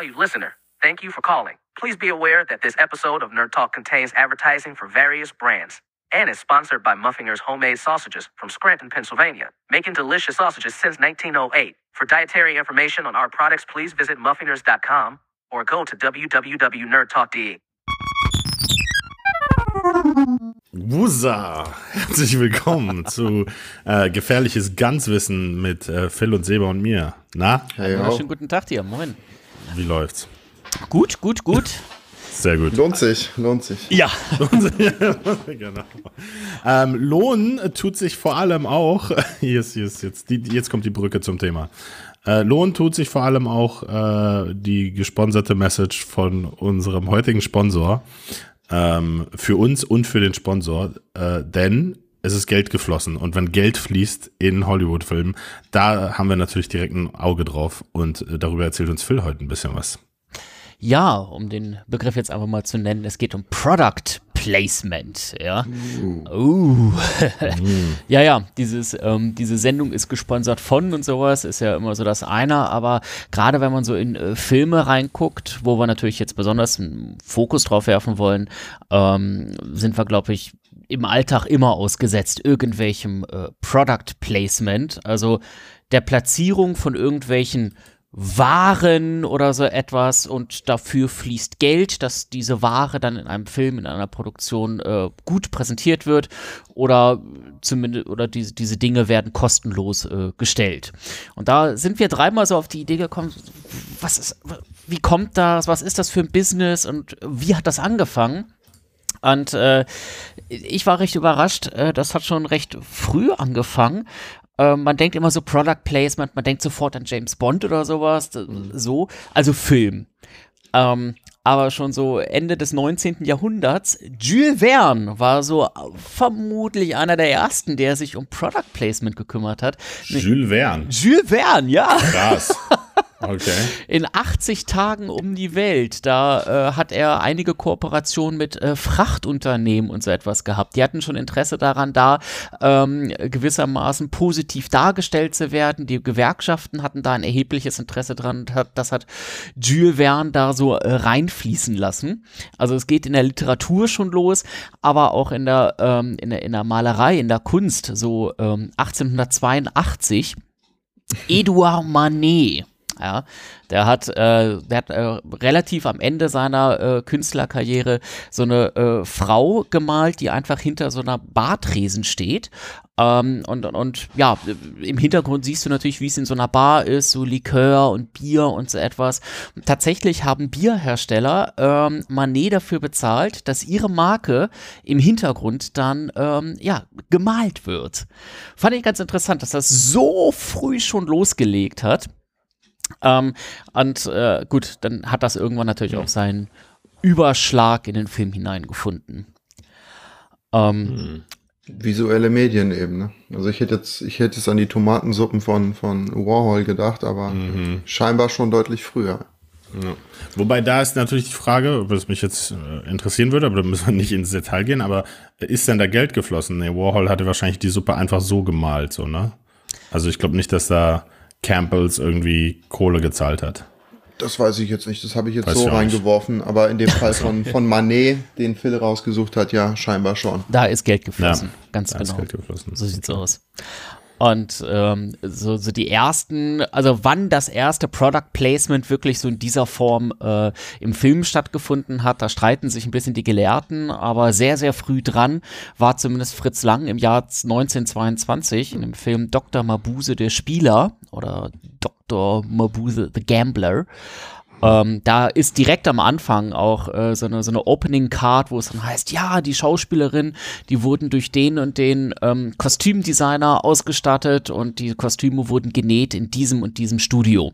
Valued listener, thank you for calling. Please be aware that this episode of Nerd Talk contains advertising for various brands and is sponsored by Muffinger's Homemade Sausages from Scranton, Pennsylvania, making delicious sausages since 1908. For dietary information on our products, please visit muffingers.com or go to www.nerdtalk.de. Wusa! Herzlich willkommen zu äh, Gefährliches Ganzwissen mit äh, Phil und Seba und mir. Na, Hey, Ja, ho. schönen guten Tag dir, moin. Wie läuft's? Gut, gut, gut. Sehr gut. Lohnt sich, lohnt sich. Ja, genau. Ähm, Lohn tut sich vor allem auch, hier ist, hier ist jetzt, die, jetzt kommt die Brücke zum Thema. Äh, Lohn tut sich vor allem auch äh, die gesponserte Message von unserem heutigen Sponsor ähm, für uns und für den Sponsor, äh, denn es ist Geld geflossen und wenn Geld fließt in Hollywood-Filmen, da haben wir natürlich direkt ein Auge drauf und äh, darüber erzählt uns Phil heute ein bisschen was. ja, um den Begriff jetzt einfach mal zu nennen, es geht um Product Placement, ja. Uh. ja, ja, dieses, ähm, diese Sendung ist gesponsert von und sowas, ist ja immer so das eine, aber gerade wenn man so in äh, Filme reinguckt, wo wir natürlich jetzt besonders einen Fokus drauf werfen wollen, ähm, sind wir, glaube ich, im Alltag immer ausgesetzt irgendwelchem äh, Product Placement, also der Platzierung von irgendwelchen Waren oder so etwas und dafür fließt Geld, dass diese Ware dann in einem Film, in einer Produktion äh, gut präsentiert wird oder zumindest oder diese, diese Dinge werden kostenlos äh, gestellt. Und da sind wir dreimal so auf die Idee gekommen, was ist, wie kommt das, was ist das für ein Business und wie hat das angefangen? Und äh, ich war recht überrascht, äh, das hat schon recht früh angefangen. Äh, man denkt immer so Product Placement, man denkt sofort an James Bond oder sowas, d- so, also Film. Ähm, aber schon so Ende des 19. Jahrhunderts, Jules Verne war so vermutlich einer der ersten, der sich um Product Placement gekümmert hat. Jules Verne. Jules Verne, ja. Krass. Okay. In 80 Tagen um die Welt, da äh, hat er einige Kooperationen mit äh, Frachtunternehmen und so etwas gehabt. Die hatten schon Interesse daran, da ähm, gewissermaßen positiv dargestellt zu werden. Die Gewerkschaften hatten da ein erhebliches Interesse dran. das hat Jules Verne da so äh, reinfließen lassen. Also es geht in der Literatur schon los, aber auch in der, ähm, in der, in der Malerei, in der Kunst, so ähm, 1882. Edouard Manet. Ja, der hat, äh, der hat äh, relativ am Ende seiner äh, Künstlerkarriere so eine äh, Frau gemalt, die einfach hinter so einer Bartresen steht. Ähm, und, und, und ja, im Hintergrund siehst du natürlich, wie es in so einer Bar ist, so Likör und Bier und so etwas. Tatsächlich haben Bierhersteller ähm, Manet dafür bezahlt, dass ihre Marke im Hintergrund dann ähm, ja, gemalt wird. Fand ich ganz interessant, dass das so früh schon losgelegt hat. Ähm, und äh, gut, dann hat das irgendwann natürlich auch seinen Überschlag in den Film hineingefunden. Ähm, Visuelle Medien eben, ne? Also ich hätte jetzt, ich hätte jetzt an die Tomatensuppen von, von Warhol gedacht, aber scheinbar schon deutlich früher. Ja. Wobei da ist natürlich die Frage, was mich jetzt äh, interessieren würde, aber da müssen wir nicht ins Detail gehen, aber ist denn da Geld geflossen? Nee, Warhol hatte wahrscheinlich die Suppe einfach so gemalt, so, ne? Also ich glaube nicht, dass da Campbells irgendwie Kohle gezahlt hat. Das weiß ich jetzt nicht, das habe ich jetzt Weiß so ich auch nicht. reingeworfen, aber in dem Fall von, von Manet, den Phil rausgesucht hat, ja, scheinbar schon. da ist Geld geflossen, ganz Da ist genau. Geld geflossen. So sieht's aus. Und ähm, so, so die ersten, also wann das erste Product Placement wirklich so in dieser Form äh, im Film stattgefunden hat, da streiten sich ein bisschen die Gelehrten, aber sehr, sehr früh dran war zumindest Fritz Lang im Jahr 1922 in dem Film Dr. Mabuse der Spieler oder Dr. Mabuse the Gambler. Ähm, da ist direkt am Anfang auch äh, so eine, so eine Opening Card, wo es dann heißt, ja, die Schauspielerin, die wurden durch den und den ähm, Kostümdesigner ausgestattet und die Kostüme wurden genäht in diesem und diesem Studio.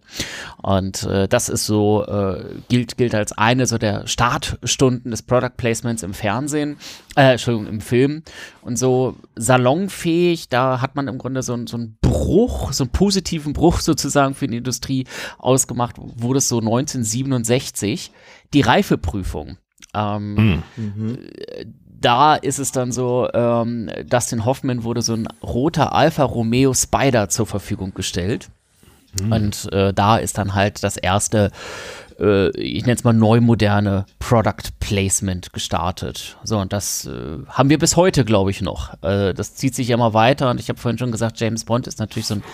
Und äh, das ist so, äh, gilt, gilt als eine so der Startstunden des Product Placements im Fernsehen, äh, Entschuldigung, im Film. Und so salonfähig, da hat man im Grunde so, einen- so einen Bruch, so einen positiven Bruch sozusagen für die Industrie ausgemacht, wurde es so 1967, die Reifeprüfung. Ähm, Da ist es dann so, ähm, Dustin Hoffman wurde so ein roter Alfa Romeo Spider zur Verfügung gestellt. Und äh, da ist dann halt das erste äh, ich nenne es mal neumoderne Product Placement gestartet. So, und das äh, haben wir bis heute, glaube ich, noch. Äh, das zieht sich immer weiter und ich habe vorhin schon gesagt, James Bond ist natürlich so ein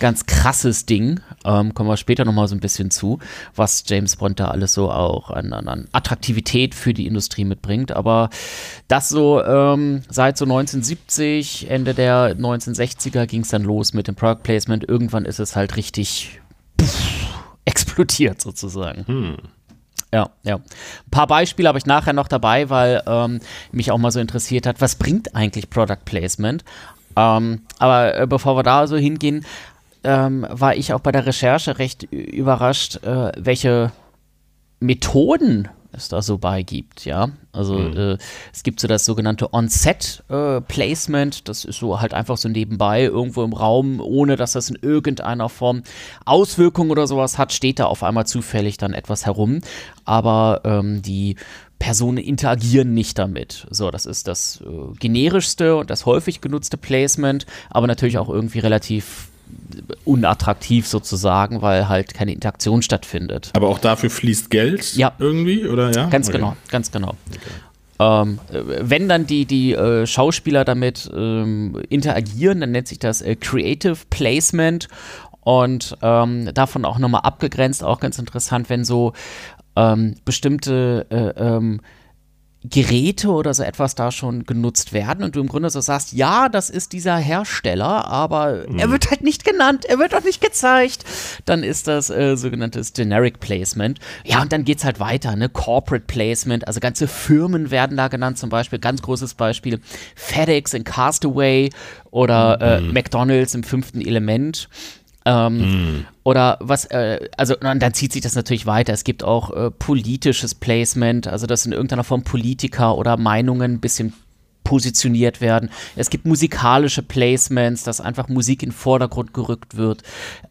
ganz krasses Ding. Ähm, kommen wir später nochmal so ein bisschen zu, was James Bond da alles so auch an, an, an Attraktivität für die Industrie mitbringt. Aber das so ähm, seit so 1970, Ende der 1960er ging es dann los mit dem Product Placement. Irgendwann ist es halt richtig pff, explodiert sozusagen. Hm. Ja, ja. Ein paar Beispiele habe ich nachher noch dabei, weil ähm, mich auch mal so interessiert hat, was bringt eigentlich Product Placement? Ähm, aber äh, bevor wir da so hingehen, ähm, war ich auch bei der Recherche recht überrascht, äh, welche Methoden es da so beigibt, ja. Also mhm. äh, es gibt so das sogenannte On-Set-Placement, äh, das ist so halt einfach so nebenbei irgendwo im Raum, ohne dass das in irgendeiner Form Auswirkungen oder sowas hat, steht da auf einmal zufällig dann etwas herum. Aber ähm, die Personen interagieren nicht damit. So, das ist das äh, generischste und das häufig genutzte Placement, aber natürlich auch irgendwie relativ unattraktiv sozusagen, weil halt keine Interaktion stattfindet. Aber auch dafür fließt Geld ja. irgendwie, oder ja? Ganz okay. genau, ganz genau. Okay. Ähm, wenn dann die, die äh, Schauspieler damit ähm, interagieren, dann nennt sich das äh, Creative Placement und ähm, davon auch nochmal abgegrenzt, auch ganz interessant, wenn so ähm, bestimmte äh, ähm, Geräte oder so etwas da schon genutzt werden und du im Grunde so sagst, ja, das ist dieser Hersteller, aber mhm. er wird halt nicht genannt, er wird auch nicht gezeigt, dann ist das äh, sogenanntes Generic Placement. Ja, und dann geht es halt weiter, ne? Corporate Placement, also ganze Firmen werden da genannt, zum Beispiel, ganz großes Beispiel, FedEx in Castaway oder äh, mhm. McDonalds im fünften Element. Ähm, mm. Oder was, äh, also dann zieht sich das natürlich weiter. Es gibt auch äh, politisches Placement, also dass in irgendeiner Form Politiker oder Meinungen ein bisschen positioniert werden. Es gibt musikalische Placements, dass einfach Musik in den Vordergrund gerückt wird.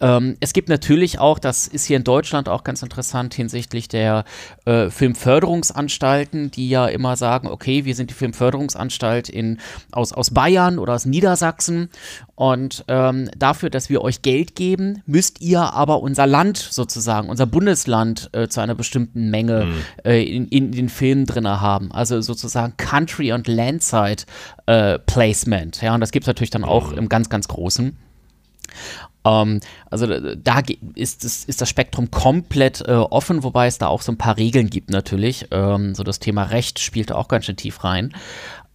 Ähm, es gibt natürlich auch, das ist hier in Deutschland auch ganz interessant hinsichtlich der äh, Filmförderungsanstalten, die ja immer sagen, okay, wir sind die Filmförderungsanstalt in, aus, aus Bayern oder aus Niedersachsen und ähm, dafür, dass wir euch Geld geben, müsst ihr aber unser Land sozusagen, unser Bundesland äh, zu einer bestimmten Menge mhm. äh, in, in, den Filmen drin haben. Also sozusagen Country und Landside Website äh, Placement. Ja, und das gibt es natürlich dann auch im ganz, ganz Großen. Ähm, also da ist, das, ist das Spektrum komplett äh, offen, wobei es da auch so ein paar Regeln gibt natürlich. Ähm, so das Thema Recht spielt da auch ganz schön tief rein.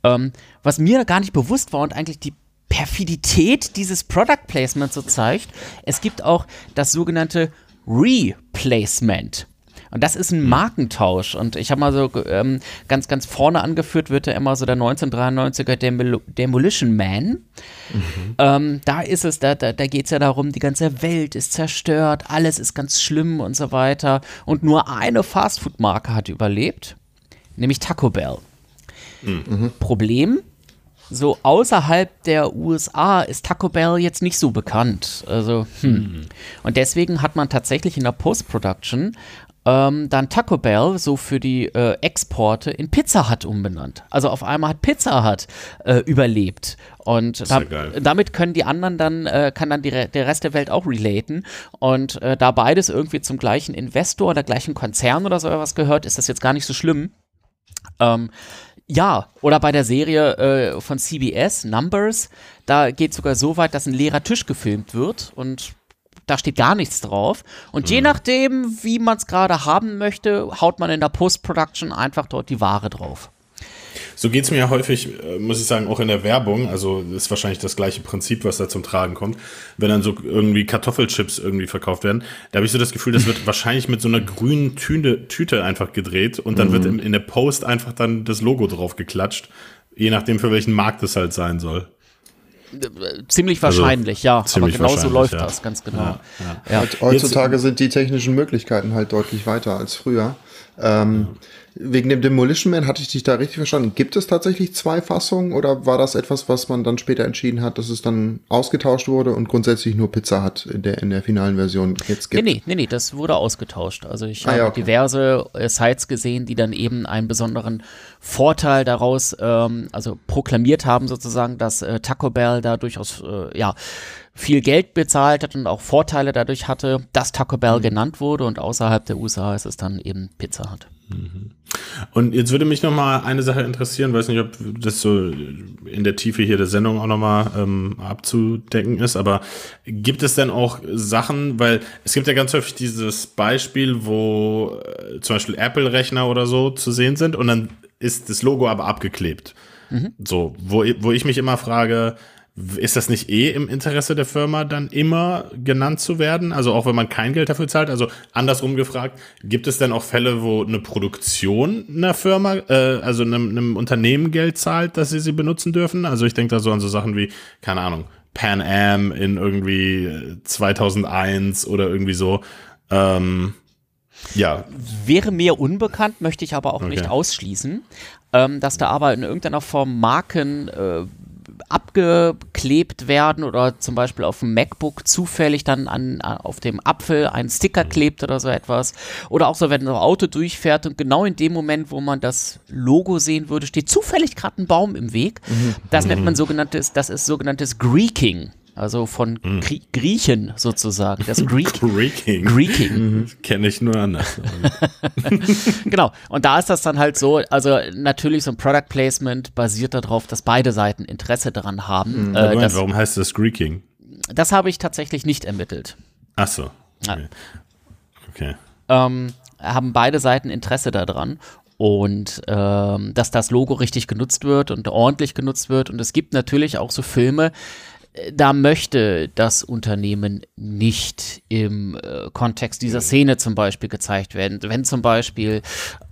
Ähm, was mir gar nicht bewusst war und eigentlich die Perfidität dieses Product Placement so zeigt, es gibt auch das sogenannte Replacement. Und das ist ein hm. Markentausch. Und ich habe mal so ähm, ganz, ganz vorne angeführt, wird ja immer so der 1993er Demol Demolition Man. Mhm. Ähm, da ist es, da, da, da geht es ja darum, die ganze Welt ist zerstört, alles ist ganz schlimm und so weiter. Und nur eine Fastfood-Marke hat überlebt, nämlich Taco Bell. Mhm. Problem, so außerhalb der USA ist Taco Bell jetzt nicht so bekannt. Also, hm. Mhm. Und deswegen hat man tatsächlich in der Post-Production ähm, dann Taco Bell so für die äh, Exporte in Pizza Hut umbenannt. Also auf einmal hat Pizza Hut äh, überlebt. Und da, damit können die anderen dann, äh, kann dann die, der Rest der Welt auch relaten. Und äh, da beides irgendwie zum gleichen Investor oder gleichen Konzern oder so was gehört, ist das jetzt gar nicht so schlimm. Ähm, ja, oder bei der Serie äh, von CBS, Numbers, da geht sogar so weit, dass ein leerer Tisch gefilmt wird und da steht gar nichts drauf. Und mhm. je nachdem, wie man es gerade haben möchte, haut man in der Post-Production einfach dort die Ware drauf. So geht es mir ja häufig, äh, muss ich sagen, auch in der Werbung. Also ist wahrscheinlich das gleiche Prinzip, was da zum Tragen kommt. Wenn dann so irgendwie Kartoffelchips irgendwie verkauft werden, da habe ich so das Gefühl, das wird wahrscheinlich mit so einer grünen Tüte, Tüte einfach gedreht und dann mhm. wird in, in der Post einfach dann das Logo drauf geklatscht. Je nachdem, für welchen Markt es halt sein soll. Ziemlich also wahrscheinlich, also, ja. Ziemlich aber genau so läuft ja. das, ganz genau. Ja, ja. Heutzutage sind die technischen Möglichkeiten halt deutlich weiter als früher. Ähm, wegen dem Demolition Man hatte ich dich da richtig verstanden. Gibt es tatsächlich zwei Fassungen oder war das etwas, was man dann später entschieden hat, dass es dann ausgetauscht wurde und grundsätzlich nur Pizza hat in der, in der finalen Version jetzt gibt? Nee, nee, nee, nee, das wurde ausgetauscht. Also ich Ah, habe ja, okay. diverse äh, Sites gesehen, die dann eben einen besonderen Vorteil daraus, ähm, also proklamiert haben sozusagen, dass äh, Taco Bell da durchaus, äh, ja, viel Geld bezahlt hat und auch Vorteile dadurch hatte, dass Taco. Bell genannt wurde und außerhalb der USA ist es dann eben Pizza Hut. Und jetzt würde mich noch mal eine Sache interessieren, weiß nicht, ob das so in der Tiefe hier der Sendung auch noch mal ähm, abzudecken ist, aber gibt es denn auch Sachen, weil es gibt ja ganz häufig dieses Beispiel, wo äh, zum Beispiel Apple-Rechner oder so zu sehen sind und dann ist das Logo aber abgeklebt. So, wo, wo ich mich immer frage, ist das nicht eh im Interesse der Firma, dann immer genannt zu werden? Also auch wenn man kein Geld dafür zahlt? Also andersrum gefragt, gibt es denn auch Fälle, wo eine Produktion einer Firma, äh, also einem, einem Unternehmen Geld zahlt, dass sie sie benutzen dürfen? Also ich denke da so an so Sachen wie, keine Ahnung, Pan Am in irgendwie äh, 2001 oder irgendwie so. Ähm, ja, Wäre mir unbekannt, möchte ich aber auch Okay. nicht ausschließen, ähm, dass da aber in irgendeiner Form Marken äh, abgeklebt werden oder zum Beispiel auf dem MacBook zufällig dann an, an, auf dem Apfel ein Sticker klebt oder so etwas. Oder auch so, wenn ein Auto durchfährt und genau in dem Moment, wo man das Logo sehen würde, steht zufällig gerade ein Baum im Weg. Das nennt man sogenanntes, das ist sogenanntes Greeking. Also von Grie Griechen sozusagen. Das Greek Creaking. Greeking. Kenne ich nur anders. Genau. Und da ist das dann halt so, also natürlich so ein Product Placement basiert darauf, dass beide Seiten Interesse daran haben. Äh, Moment, das warum heißt das Greeking? das habe ich tatsächlich nicht ermittelt. Ach so. Okay. okay. Ähm, haben beide Seiten Interesse daran. Und ähm, dass das Logo richtig genutzt wird und ordentlich genutzt wird. Und es gibt natürlich auch so Filme, da möchte das Unternehmen nicht im äh, Kontext dieser Szene zum Beispiel gezeigt werden. Wenn zum Beispiel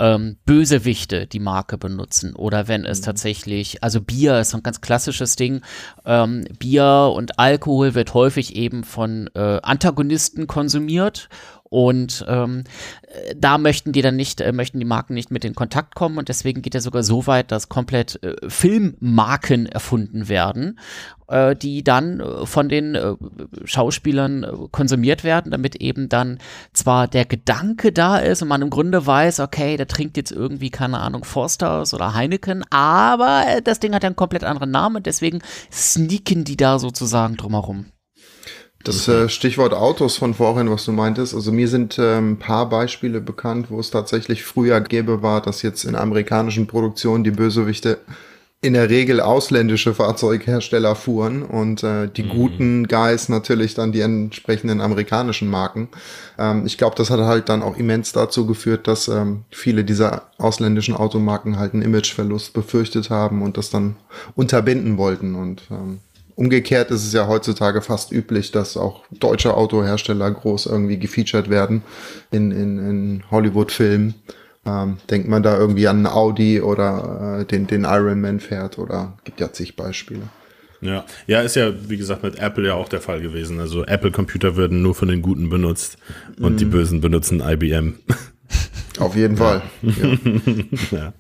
ähm, Bösewichte die Marke benutzen oder wenn es tatsächlich, also Bier ist so ein ganz klassisches Ding. Ähm, Bier und Alkohol wird häufig eben von äh, Antagonisten konsumiert. Und ähm, äh, da möchten die dann nicht, äh, möchten die Marken nicht mit in Kontakt kommen und deswegen geht er sogar so weit, dass komplett äh, Filmmarken erfunden werden, äh, die dann äh, von den äh, Schauspielern äh, konsumiert werden, damit eben dann zwar der Gedanke da ist und man im Grunde weiß, okay, der trinkt jetzt irgendwie, keine Ahnung, Forsters oder Heineken, aber das Ding hat ja einen komplett anderen Namen und deswegen sneaken die da sozusagen drumherum. Das äh, Stichwort Autos von vorhin, was du meintest, also mir sind ähm, ein paar Beispiele bekannt, wo es tatsächlich früher gäbe war, dass jetzt in amerikanischen Produktionen die Bösewichte in der Regel ausländische Fahrzeughersteller fuhren und äh, die guten Guys natürlich dann die entsprechenden amerikanischen Marken. Ähm, ich glaube, das hat halt dann auch immens dazu geführt, dass ähm, viele dieser ausländischen Automarken halt einen Imageverlust befürchtet haben und das dann unterbinden wollten und ähm, Umgekehrt ist es ja heutzutage fast üblich, dass auch deutsche Autohersteller groß irgendwie gefeatured werden in, in, in Hollywood-Filmen. Ähm, denkt man da irgendwie an einen Audi oder äh, den, den Iron Man fährt oder gibt ja zig Beispiele. Ja. ja, ist ja, wie gesagt, mit Apple ja auch der Fall gewesen. Also Apple-Computer werden nur von den Guten benutzt und die Bösen benutzen IBM. Auf jeden Fall. Ja. ja.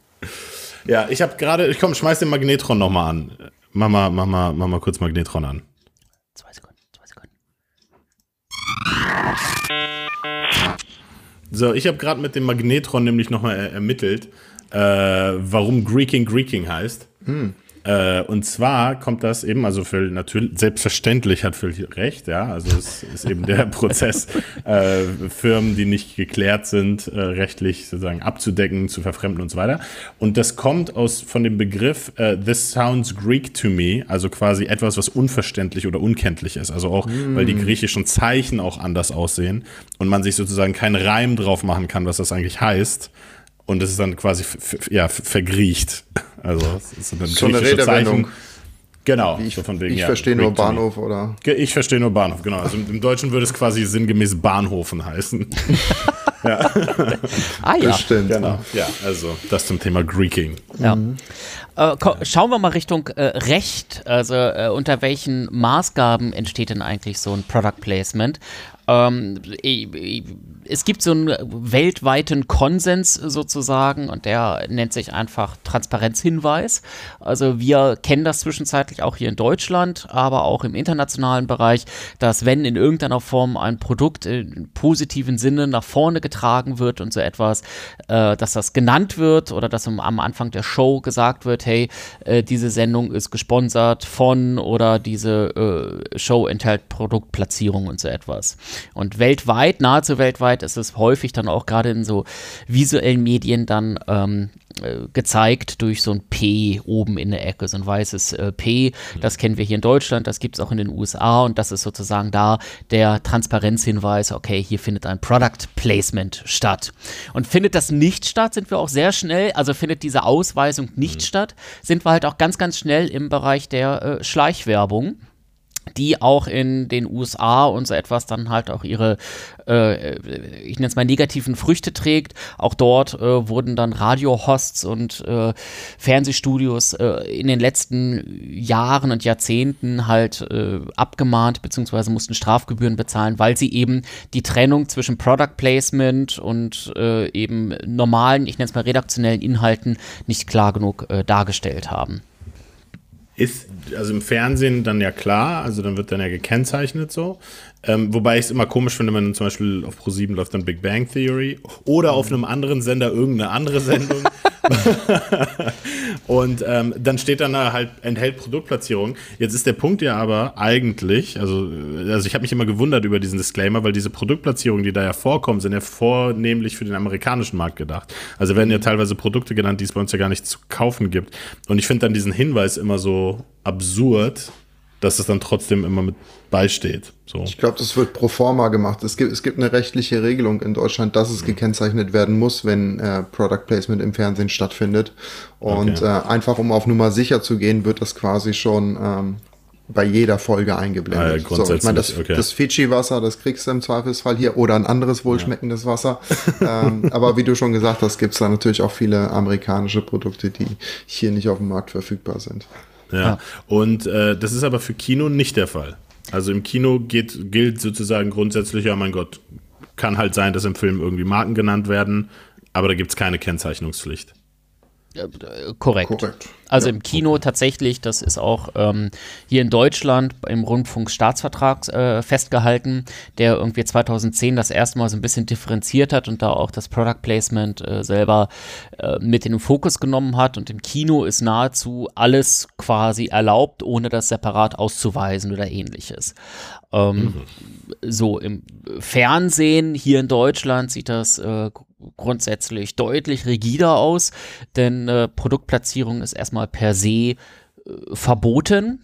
ja, ich habe gerade, ich komm, schmeiß den Magnetron nochmal an. Mach mal, mach, mal, mach mal kurz Magnetron an. Zwei Sekunden, zwei Sekunden. So, ich habe gerade mit dem Magnetron nämlich nochmal er ermittelt, äh, warum Greeking Greeking heißt. Äh, und zwar kommt das eben, also Phil natürlich, selbstverständlich hat Phil recht, ja, also es ist eben der Prozess, äh, Firmen, die nicht geklärt sind, äh, rechtlich sozusagen abzudecken, zu verfremden und so weiter. Und das kommt aus von dem Begriff äh, This sounds Greek to me, also quasi etwas, was unverständlich oder unkenntlich ist. Also auch, weil die griechischen Zeichen auch anders aussehen und man sich sozusagen keinen Reim drauf machen kann, was das eigentlich heißt. Und es ist dann quasi ja, vergriecht. Also es ist dann So eine Redewendung. Genau. Ich, so von wegen, ich ja, verstehe nur. Bahnhof oder Ich verstehe nur Bahnhof, genau. Also im Deutschen würde es quasi sinngemäß Bahnhofen heißen. ah ja. Bestimmt. Genau. Ja, also das zum Thema Greeking. Ja. Äh, ko- schauen wir mal Richtung äh, Recht. Also äh, unter welchen Maßgaben entsteht denn eigentlich so ein Product Placement? Ähm, es gibt so einen weltweiten Konsens sozusagen und der nennt sich einfach Transparenzhinweis. Also wir kennen das zwischenzeitlich auch hier in Deutschland, aber auch im internationalen Bereich, dass wenn in irgendeiner Form ein Produkt im positiven Sinne nach vorne getragen wird und so etwas, äh, dass das genannt wird oder dass am- Anfang der Show gesagt wird, hey, äh, diese Sendung ist gesponsert von oder diese äh, Show enthält Produktplatzierung und so etwas. Und weltweit, nahezu weltweit, ist es häufig dann auch gerade in so visuellen Medien dann ähm, äh, gezeigt durch so ein P oben in der Ecke, so ein weißes äh, P. Das kennen wir hier in Deutschland, das gibt es auch in den USA und das ist sozusagen da der Transparenzhinweis, okay, hier findet ein Product Placement statt. Und findet das nicht statt, sind wir auch sehr schnell, also findet diese Ausweisung nicht statt, sind wir halt auch ganz, ganz schnell im Bereich der äh, Schleichwerbung die auch in den USA und so etwas dann halt auch ihre, äh, ich nenne es mal negativen Früchte trägt. Auch dort äh, wurden dann Radiohosts und äh, Fernsehstudios äh, in den letzten Jahren und Jahrzehnten halt äh, abgemahnt beziehungsweise mussten Strafgebühren bezahlen, weil sie eben die Trennung zwischen Product Placement und äh, eben normalen, ich nenne es mal redaktionellen Inhalten nicht klar genug dargestellt haben. Ist, also im Fernsehen dann ja klar, also dann wird dann ja gekennzeichnet so. Ähm, wobei ich es immer komisch finde, wenn zum Beispiel auf Pro7 läuft dann Big Bang Theory oder auf einem anderen Sender irgendeine andere Sendung. Und ähm, dann steht dann da halt, enthält Produktplatzierung. Jetzt ist der Punkt ja aber eigentlich, also, also ich habe mich immer gewundert über diesen Disclaimer, weil diese Produktplatzierungen, die da ja vorkommen, sind ja vornehmlich für den amerikanischen Markt gedacht. Also werden ja teilweise Produkte genannt, die es bei uns ja gar nicht zu kaufen gibt. Und ich finde dann diesen Hinweis immer so absurd, dass es dann trotzdem immer mit beisteht. So. Ich glaube, das wird pro forma gemacht. Es gibt, es gibt eine rechtliche Regelung in Deutschland, dass es gekennzeichnet werden muss, wenn äh, Product Placement im Fernsehen stattfindet. Und Okay. äh, einfach um auf Nummer sicher zu gehen, wird das quasi schon ähm, bei jeder Folge eingeblendet. Ah ja, so, ich meine, das, okay. das Fidschi-Wasser, das kriegst du im Zweifelsfall hier oder ein anderes wohlschmeckendes Wasser. ähm, aber wie du schon gesagt hast, gibt es da natürlich auch viele amerikanische Produkte, die hier nicht auf dem Markt verfügbar sind. Ja. Und äh, das ist aber für Kino nicht der Fall. Also im Kino geht, gilt sozusagen grundsätzlich, ja mein Gott, kann halt sein, dass im Film irgendwie Marken genannt werden, aber da gibt es keine Kennzeichnungspflicht. Äh, korrekt. Korrekt. Also Ja. im Kino tatsächlich, das ist auch ähm, hier in Deutschland im Rundfunkstaatsvertrag äh, festgehalten, der irgendwie 2010 das erste Mal so ein bisschen differenziert hat und da auch das Product Placement äh, selber äh, mit in den Fokus genommen hat. Und im Kino ist nahezu alles quasi erlaubt, ohne das separat auszuweisen oder ähnliches. Ähm, So im Fernsehen hier in Deutschland sieht das äh, grundsätzlich deutlich rigider aus, denn äh, Produktplatzierung ist erstmal per se äh, verboten.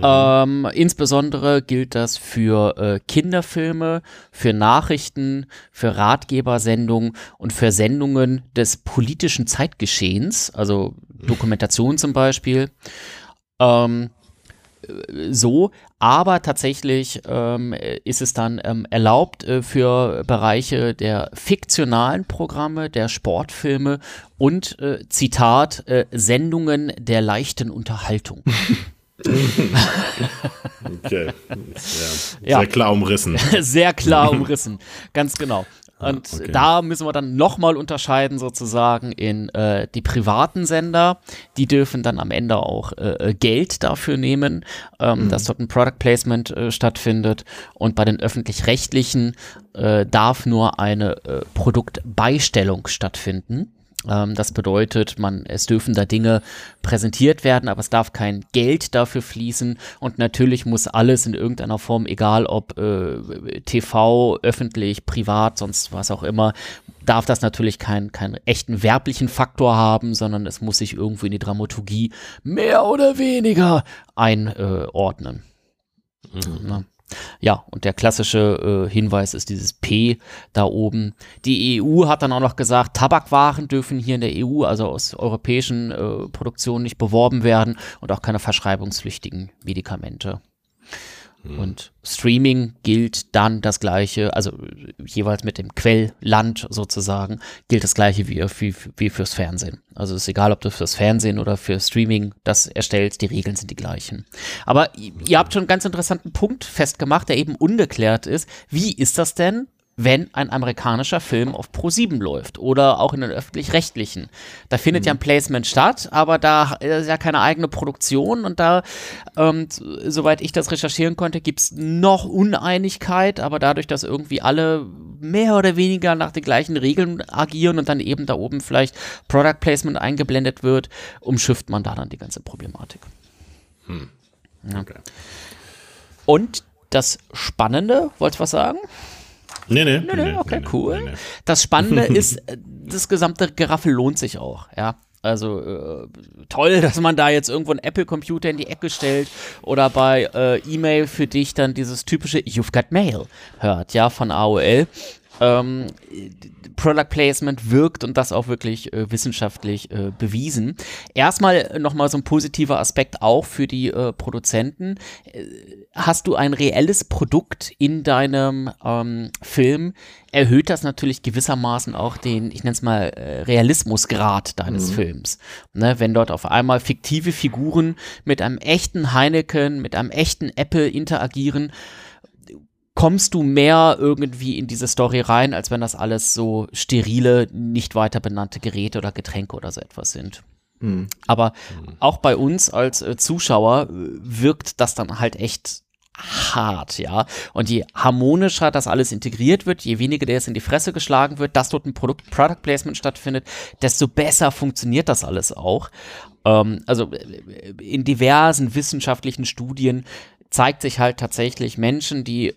Ähm, insbesondere gilt das für äh, Kinderfilme, für Nachrichten, für Ratgebersendungen und für Sendungen des politischen Zeitgeschehens, also Dokumentation zum Beispiel. Ähm, so, aber tatsächlich ähm, ist es dann ähm, erlaubt äh, für Bereiche der fiktionalen Programme, der Sportfilme und äh, Zitat äh, Sendungen der leichten Unterhaltung. Okay. Ja. Ja. Sehr klar umrissen. Sehr klar umrissen, ganz genau. Und okay. da müssen wir dann nochmal unterscheiden, sozusagen, in äh, die privaten Sender. Die dürfen dann am Ende auch äh, Geld dafür nehmen, ähm, dass dort ein Product Placement äh, stattfindet. Und bei den öffentlich-rechtlichen äh, darf nur eine äh, Produktbeistellung stattfinden. Ähm, das bedeutet, man, es dürfen da Dinge präsentiert werden, aber es darf kein Geld dafür fließen und natürlich muss alles in irgendeiner Form, egal ob äh, TV, öffentlich, privat, sonst was auch immer, darf das natürlich keinen keinen echten werblichen Faktor haben, sondern es muss sich irgendwo in die Dramaturgie mehr oder weniger einordnen. Na. Ja, und der klassische äh, Hinweis ist dieses P da oben. Die EU hat dann auch noch gesagt, Tabakwaren dürfen hier in der EU, also aus europäischen äh, Produktionen, nicht beworben werden und auch keine verschreibungspflichtigen Medikamente. Und Streaming gilt dann das gleiche, also jeweils mit dem Quellland sozusagen, gilt das gleiche wie, wie, wie fürs Fernsehen. Also ist egal, ob du fürs Fernsehen oder für Streaming das erstellst, die Regeln sind die gleichen. Aber ihr habt schon einen ganz interessanten Punkt festgemacht, der eben ungeklärt ist. Wie ist das denn, wenn ein amerikanischer Film auf Pro7 läuft oder auch in den öffentlich-rechtlichen. Da findet mhm. ja ein Placement statt, aber da ist ja keine eigene Produktion und da, ähm, soweit ich das recherchieren konnte, gibt es noch Uneinigkeit, aber dadurch, dass irgendwie alle mehr oder weniger nach den gleichen Regeln agieren und dann eben da oben vielleicht Product Placement eingeblendet wird, umschifft man da dann die ganze Problematik. Hm. Okay. Und das Spannende, wolltest du was sagen? Nee, nee. Nee, nee, okay, nee, cool. Nee, das Spannende ist, das gesamte Geraffel lohnt sich auch, ja. Also äh, toll, dass man da jetzt irgendwo einen Apple-Computer in die Ecke stellt oder bei äh, E-Mail für dich dann dieses typische You've got Mail hört, ja, von AOL. Ähm, Product Placement wirkt und das auch wirklich äh, wissenschaftlich äh, bewiesen. Erstmal nochmal so ein positiver Aspekt auch für die äh, Produzenten. Äh, hast du ein reelles Produkt in deinem ähm, Film, erhöht das natürlich gewissermaßen auch den, ich nenne es mal, äh, Realismusgrad deines mhm. Films. Ne, wenn dort auf einmal fiktive Figuren mit einem echten Heineken, mit einem echten Apple interagieren, kommst du mehr irgendwie in diese Story rein, als wenn das alles so sterile, nicht weiter benannte Geräte oder Getränke oder so etwas sind. Mhm. Aber mhm. auch bei uns als äh, Zuschauer äh, wirkt das dann halt echt hart, ja. Und je harmonischer das alles integriert wird, je weniger der es in die Fresse geschlagen wird, dass dort ein Produkt Product Placement stattfindet, desto besser funktioniert das alles auch. Ähm, also äh, in diversen wissenschaftlichen Studien zeigt sich halt tatsächlich Menschen, die äh,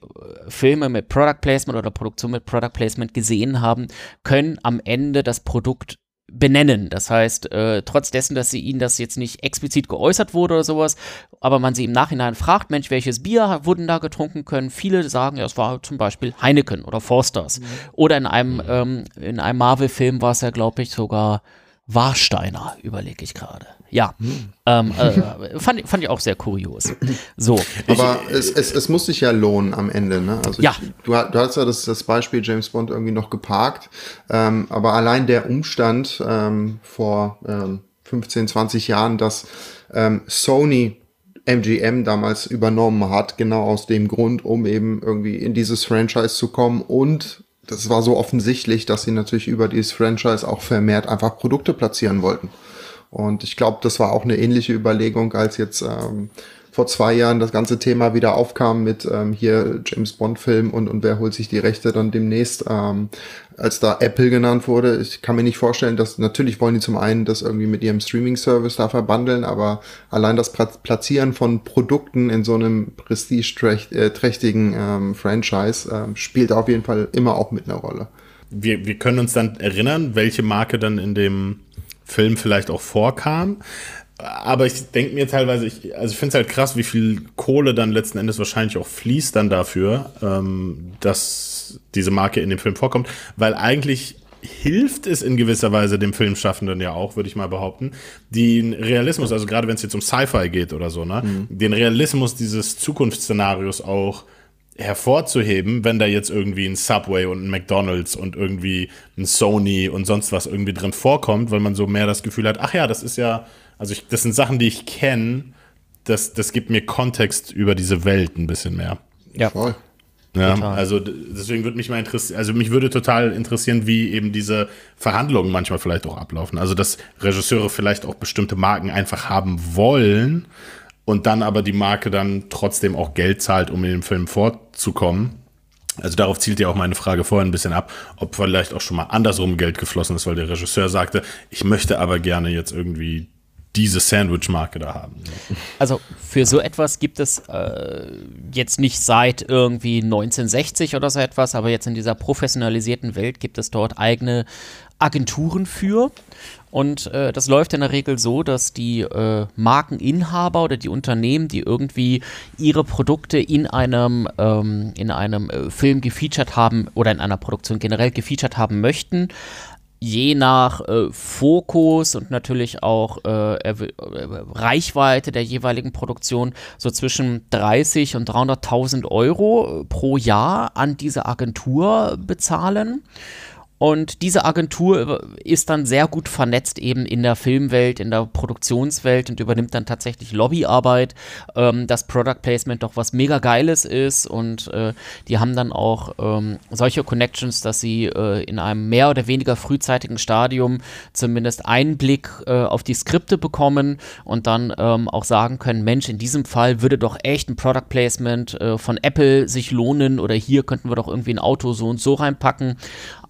Filme mit Product Placement oder Produktion mit Product Placement gesehen haben, können am Ende das Produkt benennen. Das heißt, äh, trotz dessen, dass sie ihnen das jetzt nicht explizit geäußert wurde oder sowas, aber man sie im Nachhinein fragt, Mensch, welches Bier wurden da getrunken können? Viele sagen, ja, es war zum Beispiel Heineken oder Forsters. Mhm. Oder in einem, ähm, in einem Marvel-Film war es ja, glaube ich, sogar Warsteiner, überlege ich gerade. Ja, hm. ähm, äh, fand, fand ich auch sehr kurios. So. Aber ich, es, es, es muss sich ja lohnen am Ende, ne? Also ja. Ich, du, du hast ja das, das Beispiel James Bond irgendwie noch geparkt, ähm, aber allein der Umstand ähm, vor ähm, 15, 20 Jahren, dass ähm, Sony MGM damals übernommen hat, genau aus dem Grund, um eben irgendwie in dieses Franchise zu kommen und das war so offensichtlich, dass sie natürlich über dieses Franchise auch vermehrt einfach Produkte platzieren wollten. Und ich glaube, das war auch eine ähnliche Überlegung, als jetzt ähm, vor zwei Jahren das ganze Thema wieder aufkam mit ähm, hier James Bond Film und, und wer holt sich die Rechte dann demnächst, ähm, als da Apple genannt wurde. Ich kann mir nicht vorstellen, dass natürlich wollen die zum einen das irgendwie mit ihrem Streaming Service da verbandeln, aber allein das Platzieren von Produkten in so einem prestigeträchtigen ähm, Franchise ähm, spielt auf jeden Fall immer auch mit einer Rolle. Wir, wir können uns dann erinnern, welche Marke dann in dem Film vielleicht auch vorkam. Aber ich denke mir teilweise, ich, also ich finde es halt krass, wie viel Kohle dann letzten Endes wahrscheinlich auch fließt dann dafür, ähm, dass diese Marke in dem Film vorkommt, weil eigentlich hilft es in gewisser Weise dem Filmschaffenden ja auch, würde ich mal behaupten, den Realismus, also gerade wenn es jetzt um Sci-Fi geht oder so, ne, mhm. den Realismus dieses Zukunftsszenarios auch hervorzuheben, wenn da jetzt irgendwie ein Subway und ein McDonald's und irgendwie ein Sony und sonst was irgendwie drin vorkommt, weil man so mehr das Gefühl hat, ach ja, das ist ja also ich, das sind Sachen, die ich kenne. Das, das gibt mir Kontext über diese Welt ein bisschen mehr. Ja. Voll. Ja, total. also deswegen würde mich mal interessieren, also mich würde total interessieren, wie eben diese Verhandlungen manchmal vielleicht auch ablaufen. Also dass Regisseure vielleicht auch bestimmte Marken einfach haben wollen und dann aber die Marke dann trotzdem auch Geld zahlt, um in dem Film vorzukommen. Also darauf zielt ja auch meine Frage vorhin ein bisschen ab, ob vielleicht auch schon mal andersrum Geld geflossen ist, weil der Regisseur sagte, ich möchte aber gerne jetzt irgendwie diese Sandwich-Marke da haben. Also für so etwas gibt es äh, jetzt nicht seit irgendwie 1960 oder so etwas, aber jetzt in dieser professionalisierten Welt gibt es dort eigene Agenturen für. Und äh, das läuft in der Regel so, dass die äh, Markeninhaber oder die Unternehmen, die irgendwie ihre Produkte in einem, ähm, in einem äh, Film gefeatured haben oder in einer Produktion generell gefeatured haben möchten, je nach äh, Fokus und natürlich auch äh, äh, Reichweite der jeweiligen Produktion so zwischen 30 und 300.000 Euro äh, pro Jahr an diese Agentur bezahlen. Und diese Agentur ist dann sehr gut vernetzt eben in der Filmwelt, in der Produktionswelt und übernimmt dann tatsächlich Lobbyarbeit, ähm, dass Product Placement doch was mega Geiles ist und äh, die haben dann auch ähm, solche Connections, dass sie äh, in einem mehr oder weniger frühzeitigen Stadium zumindest Einblick äh, auf die Skripte bekommen und dann ähm, auch sagen können, Mensch, in diesem Fall würde doch echt ein Product Placement äh, von Apple sich lohnen oder hier könnten wir doch irgendwie ein Auto so und so reinpacken.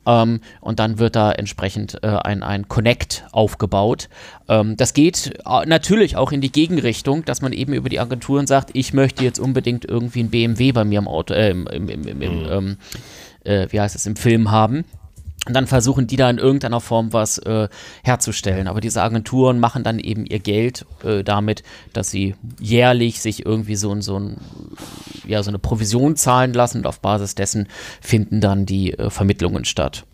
Ähm, und dann wird da entsprechend äh, ein, ein Connect aufgebaut. Ähm, das geht äh, natürlich auch in die Gegenrichtung, dass man eben über die Agenturen sagt, ich möchte jetzt unbedingt irgendwie ein BMW bei mir im Auto, äh, im, im, im, im mhm. ähm, äh, wie heißt es, im Film haben. Und dann versuchen die da in irgendeiner Form was äh, herzustellen. Aber diese Agenturen machen dann eben ihr Geld äh, damit, dass sie jährlich sich irgendwie so, so, ein, ja, so eine Provision zahlen lassen und auf Basis dessen finden dann die äh, Vermittlungen statt.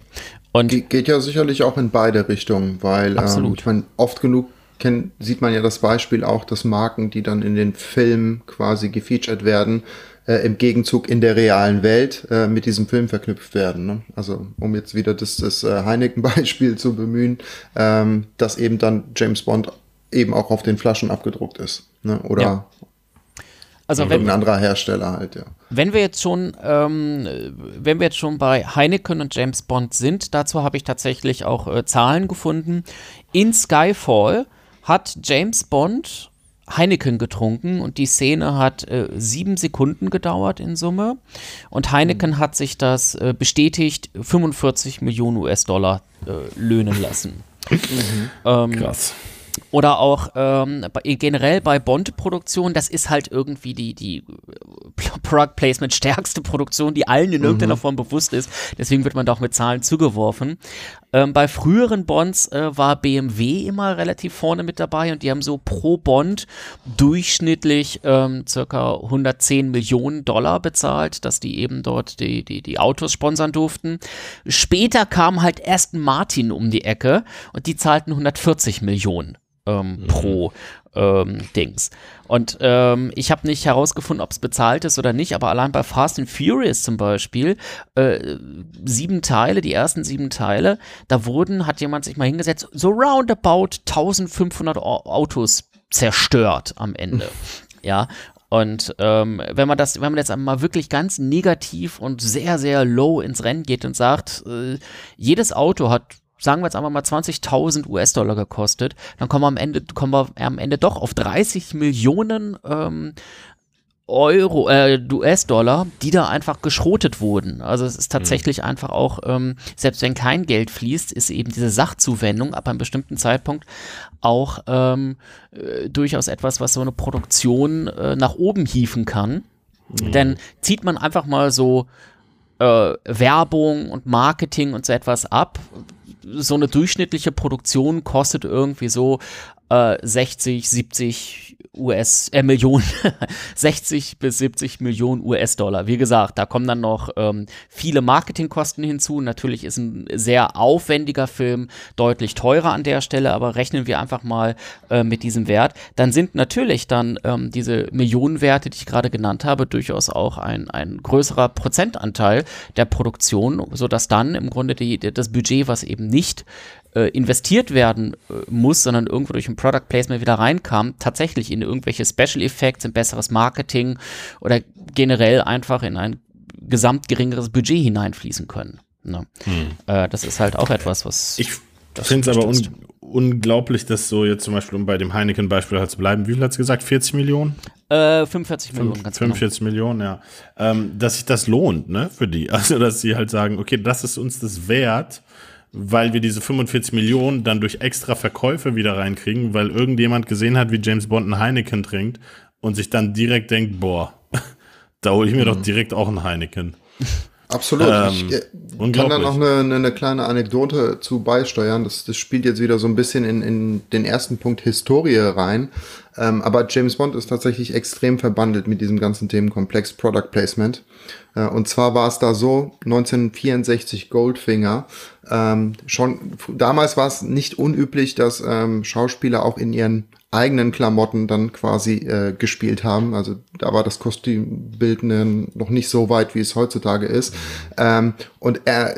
Und Ge geht ja sicherlich auch in beide Richtungen, weil ähm, ich meine, oft genug kennt, sieht man ja das Beispiel auch, dass Marken, die dann in den Filmen quasi gefeatured werden, äh, im Gegenzug in der realen Welt äh, mit diesem Film verknüpft werden. Ne? Also um jetzt wieder das, das äh, Heineken-Beispiel zu bemühen, ähm, dass eben dann James Bond eben auch auf den Flaschen abgedruckt ist. Ne? Oder ja. Also wenn, ein anderer Hersteller halt, ja. Wenn wir jetzt schon, ähm, wenn wir jetzt schon bei Heineken und James Bond sind, dazu habe ich tatsächlich auch äh, Zahlen gefunden. In Skyfall hat James Bond Heineken getrunken und die Szene hat äh, sieben Sekunden gedauert in Summe. Und Heineken mhm. hat sich das äh, bestätigt 45 Millionen US-Dollar äh, löhnen lassen. Mhm. Ähm, Krass. Oder auch ähm, generell bei Bond-Produktionen, das ist halt irgendwie die, die äh, Product Placement stärkste Produktion, die allen in irgendeiner mhm. Form bewusst ist. Deswegen wird man da auch mit Zahlen zugeworfen. Ähm, bei früheren Bonds äh, war BMW immer relativ vorne mit dabei und die haben so pro Bond durchschnittlich ähm, circa 110 Millionen Dollar bezahlt, dass die eben dort die, die, die Autos sponsern durften. Später kam halt Aston Martin um die Ecke und die zahlten 140 Millionen ähm, mhm. pro ähm, Dings. Und ähm, ich habe nicht herausgefunden, ob es bezahlt ist oder nicht, aber allein bei Fast and Furious zum Beispiel, äh, sieben Teile, die ersten sieben Teile, da wurden, hat jemand sich mal hingesetzt, so roundabout 1500 Autos zerstört am Ende. ja, und ähm, wenn man das, wenn man jetzt mal wirklich ganz negativ und sehr, sehr low ins Rennen geht und sagt, äh, jedes Auto hat sagen wir jetzt einfach mal 20.000 US-Dollar gekostet, dann kommen wir am Ende, kommen wir am Ende doch auf 30 Millionen ähm, Euro, äh, US-Dollar, die da einfach geschrotet wurden. Also es ist mhm. tatsächlich mhm. einfach auch, ähm, selbst wenn kein Geld fließt, ist eben diese Sachzuwendung ab einem bestimmten Zeitpunkt auch ähm, äh, durchaus etwas, was so eine Produktion äh, nach oben hieven kann. Mhm. Denn zieht man einfach mal so äh, Werbung und Marketing und so etwas ab, so eine durchschnittliche Produktion kostet irgendwie so äh, 60, 70 US, äh, Millionen, 60 bis 70 Millionen US-Dollar. Wie gesagt, da kommen dann noch ähm, viele Marketingkosten hinzu. Natürlich ist ein sehr aufwendiger Film deutlich teurer an der Stelle, aber rechnen wir einfach mal äh, mit diesem Wert. Dann sind natürlich dann ähm, diese Millionenwerte, die ich gerade genannt habe, durchaus auch ein, ein größerer Prozentanteil der Produktion, sodass dann im Grunde die, das Budget, was eben nicht äh, investiert werden äh, muss, sondern irgendwo durch ein Product Placement wieder reinkam, tatsächlich in irgendwelche Special Effects, in besseres Marketing oder generell einfach in ein gesamt geringeres Budget hineinfließen können. Ne? Hm. Äh, das ist halt auch etwas, was. Ich finde es aber un unglaublich, dass so jetzt zum Beispiel, um bei dem Heineken-Beispiel halt zu bleiben, wie viel hat es gesagt? 40 Millionen? Äh, 45 Millionen, ganz 45 genau. Millionen, ja. Ähm, dass sich das lohnt, ne, für die. Also, dass sie halt sagen, okay, das ist uns das wert, weil wir diese 45 Millionen dann durch extra Verkäufe wieder reinkriegen, weil irgendjemand gesehen hat, wie James Bond ein Heineken trinkt und sich dann direkt denkt, boah, da hole ich mir mhm. doch direkt auch ein Heineken. Absolut. Ähm, ich äh, kann da noch eine, eine, kleine Anekdote zu beisteuern. Das, das spielt jetzt wieder so ein bisschen in, in den ersten Punkt Historie rein. Ähm, aber James Bond ist tatsächlich extrem verbandelt mit diesem ganzen Themenkomplex Product Placement. Äh, und zwar war es da so, 1964 Goldfinger. Ähm, schon damals war es nicht unüblich, dass ähm, Schauspieler auch in ihren eigenen Klamotten dann quasi äh, gespielt haben. Also da war das Kostümbild noch nicht so weit, wie es heutzutage ist. Ähm, und er,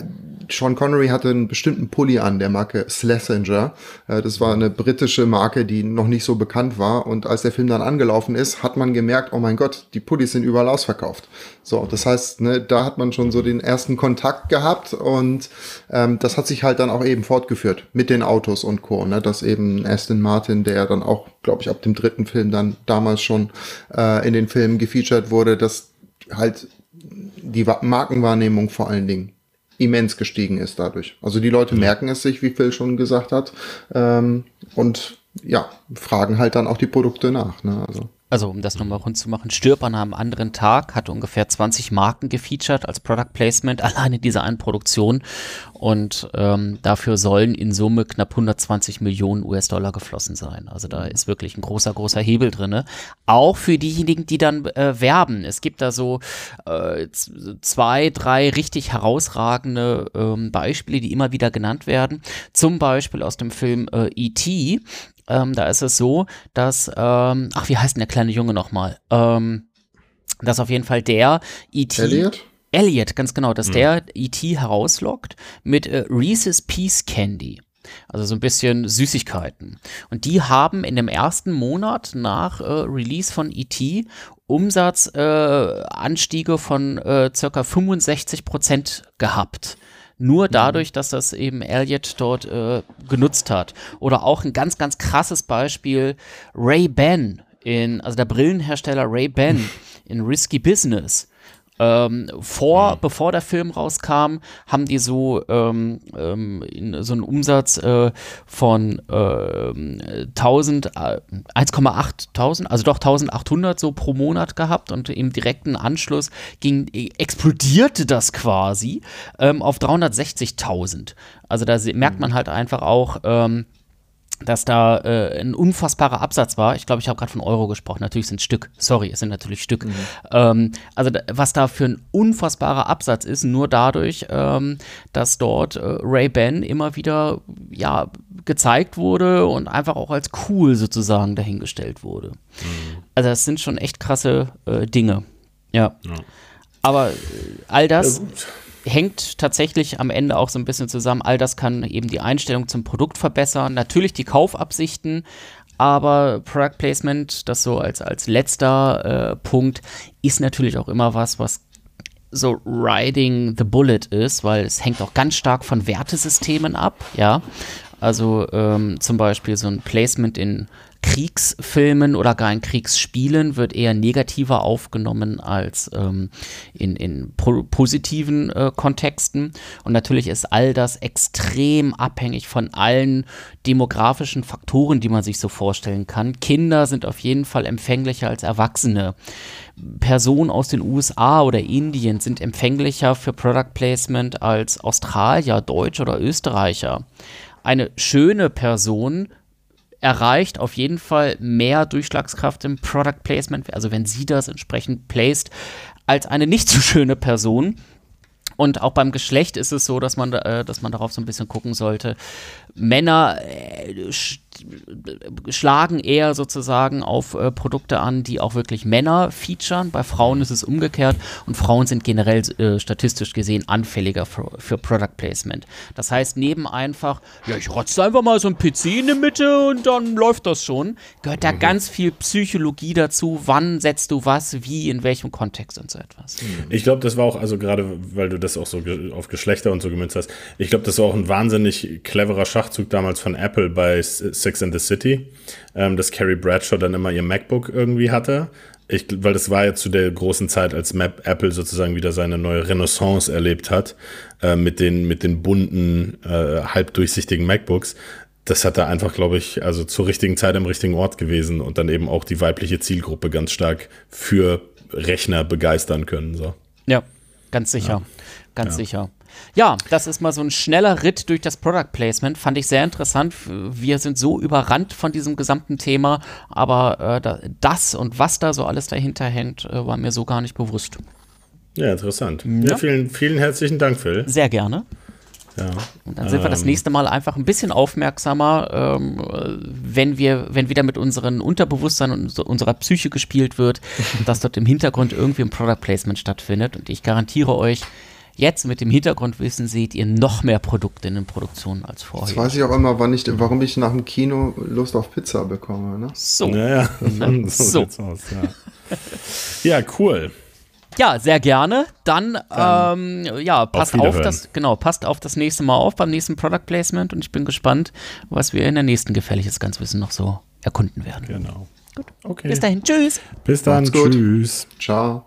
Sean Connery hatte einen bestimmten Pulli an, der Marke Slesinger. Äh, das war eine britische Marke, die noch nicht so bekannt war. Und als der Film dann angelaufen ist, hat man gemerkt, oh mein Gott, die Pullis sind überall ausverkauft. So, das heißt, ne, da hat man schon so den ersten Kontakt gehabt und ähm, das hat sich halt dann auch eben fortgeführt mit den Autos und Co. Ne, dass eben Aston Martin, der dann auch, glaube ich, ab dem dritten Film dann damals schon äh, in den Filmen gefeatured wurde, dass halt die Markenwahrnehmung vor allen Dingen immens gestiegen ist dadurch. Also die Leute merken es sich, wie Phil schon gesagt hat, ähm, und ja, fragen halt dann auch die Produkte nach. Ne? Also also um das nochmal rund zu machen, Stirb an einem anderen Tag hatte ungefähr 20 Marken gefeatured als Product Placement, alleine diese einen Produktion. Und ähm, dafür sollen in Summe knapp 120 Millionen US-Dollar geflossen sein. Also da ist wirklich ein großer, großer Hebel drin. Auch für diejenigen, die dann äh, werben. Es gibt da so äh, zwei, drei richtig herausragende ähm, Beispiele, die immer wieder genannt werden. Zum Beispiel aus dem Film äh, E.T., ähm, da ist es so, dass, ähm, ach, wie heißt denn der kleine Junge nochmal? Ähm, dass auf jeden Fall der E.T. Elliot? Elliot, ganz genau, dass mhm. der E.T. herauslockt mit äh, Reese's Peace Candy. Also so ein bisschen Süßigkeiten. Und die haben in dem ersten Monat nach äh, Release von E.T. Umsatzanstiege äh, von äh, circa 65 Prozent gehabt. Nur mhm. dadurch, dass das eben Elliot dort äh, genutzt hat. Oder auch ein ganz, ganz krasses Beispiel, Ray-Ban in, also der Brillenhersteller Ray-Ban in Risky Business ähm, vor, mhm. bevor der Film rauskam, haben die so, ähm, ähm, so einen Umsatz äh, von äh, 1000, äh, 1,8 also doch 1800 so pro Monat gehabt und im direkten Anschluss ging, explodierte das quasi ähm, auf 360.000. Also da merkt man mhm. halt einfach auch, ähm, dass da äh, ein unfassbarer Absatz war. Ich glaube, ich habe gerade von Euro gesprochen. Natürlich sind Stück. Sorry, es sind natürlich Stück. Mhm. Ähm, also was da für ein unfassbarer Absatz ist, nur dadurch, ähm, dass dort äh, Ray-Ban immer wieder ja gezeigt wurde und einfach auch als cool sozusagen dahingestellt wurde. Mhm. Also das sind schon echt krasse äh, Dinge. Ja. ja. Aber äh, all das. Ja, hängt tatsächlich am Ende auch so ein bisschen zusammen. All das kann eben die Einstellung zum Produkt verbessern. Natürlich die Kaufabsichten, aber Product Placement, das so als, als letzter äh, Punkt, ist natürlich auch immer was, was so riding the bullet ist, weil es hängt auch ganz stark von Wertesystemen ab, ja. Also ähm, zum Beispiel so ein Placement in Kriegsfilmen oder gar in Kriegsspielen wird eher negativer aufgenommen als ähm, in, in positiven äh, Kontexten. Und natürlich ist all das extrem abhängig von allen demografischen Faktoren, die man sich so vorstellen kann. Kinder sind auf jeden Fall empfänglicher als Erwachsene. Personen aus den USA oder Indien sind empfänglicher für Product Placement als Australier, Deutsche oder Österreicher. Eine schöne Person erreicht auf jeden Fall mehr Durchschlagskraft im Product Placement, also wenn sie das entsprechend placed, als eine nicht so schöne Person. Und auch beim Geschlecht ist es so, dass man, äh, dass man darauf so ein bisschen gucken sollte. Männer äh, schlagen eher sozusagen auf äh, Produkte an, die auch wirklich Männer featuren. Bei Frauen ist es umgekehrt und Frauen sind generell äh, statistisch gesehen anfälliger für, für, Product Placement. Das heißt, neben einfach, ja, ich rotze einfach mal so ein PC in die Mitte und dann läuft das schon, gehört da mhm. ganz viel Psychologie dazu. Wann setzt du was, wie, in welchem Kontext und so etwas. Ich glaube, das war auch, also gerade weil du das auch so auf Geschlechter und so gemünzt hast, ich glaube, das war auch ein wahnsinnig cleverer Schach Schachzug damals von Apple bei Six in the City, ähm, dass Carrie Bradshaw dann immer ihr MacBook irgendwie hatte. Ich, weil das war ja zu der großen Zeit, als Map Apple sozusagen wieder seine neue Renaissance erlebt hat, äh, mit, den, mit den bunten, äh, halbdurchsichtigen MacBooks. Das hat da einfach, glaube ich, also zur richtigen Zeit am richtigen Ort gewesen und dann eben auch die weibliche Zielgruppe ganz stark für Rechner begeistern können. So. Ja, ganz sicher. Ja. ganz ja. sicher. Ja, das ist mal so ein schneller Ritt durch das Product Placement. Fand ich sehr interessant. Wir sind so überrannt von diesem gesamten Thema, aber äh, das und was da so alles dahinter hängt, äh, war mir so gar nicht bewusst. Ja, interessant. Ja. ja, vielen, vielen herzlichen Dank, Phil. Sehr gerne. Ja, und dann sind ähm, wir das ähm. nächste Mal einfach ein bisschen aufmerksamer, ähm, wenn wir, wenn wieder mit unseren Unterbewusstsein und unserer Psyche gespielt wird, dass dort im Hintergrund irgendwie ein Product Placement stattfindet. Und ich garantiere euch, Jetzt mit dem Hintergrundwissen seht ihr noch mehr Produkte in den Produktionen als vorher. Jetzt weiß ich auch immer, wann ich, warum ich nach dem Kino Lust auf Pizza bekomme. Ne? So. Ja, ja. so, so. Aus, ja. ja, cool. Ja, sehr gerne. Dann, ähm, ja, passt auf, auf das, genau, passt auf das nächste Mal auf beim nächsten Product Placement und ich bin gespannt, was wir in der nächsten Gefährliches Ganzwissen noch so erkunden werden. Genau. Gut. Okay. Bis dahin. Tschüss. Bis dann. Tschüss. Ciao.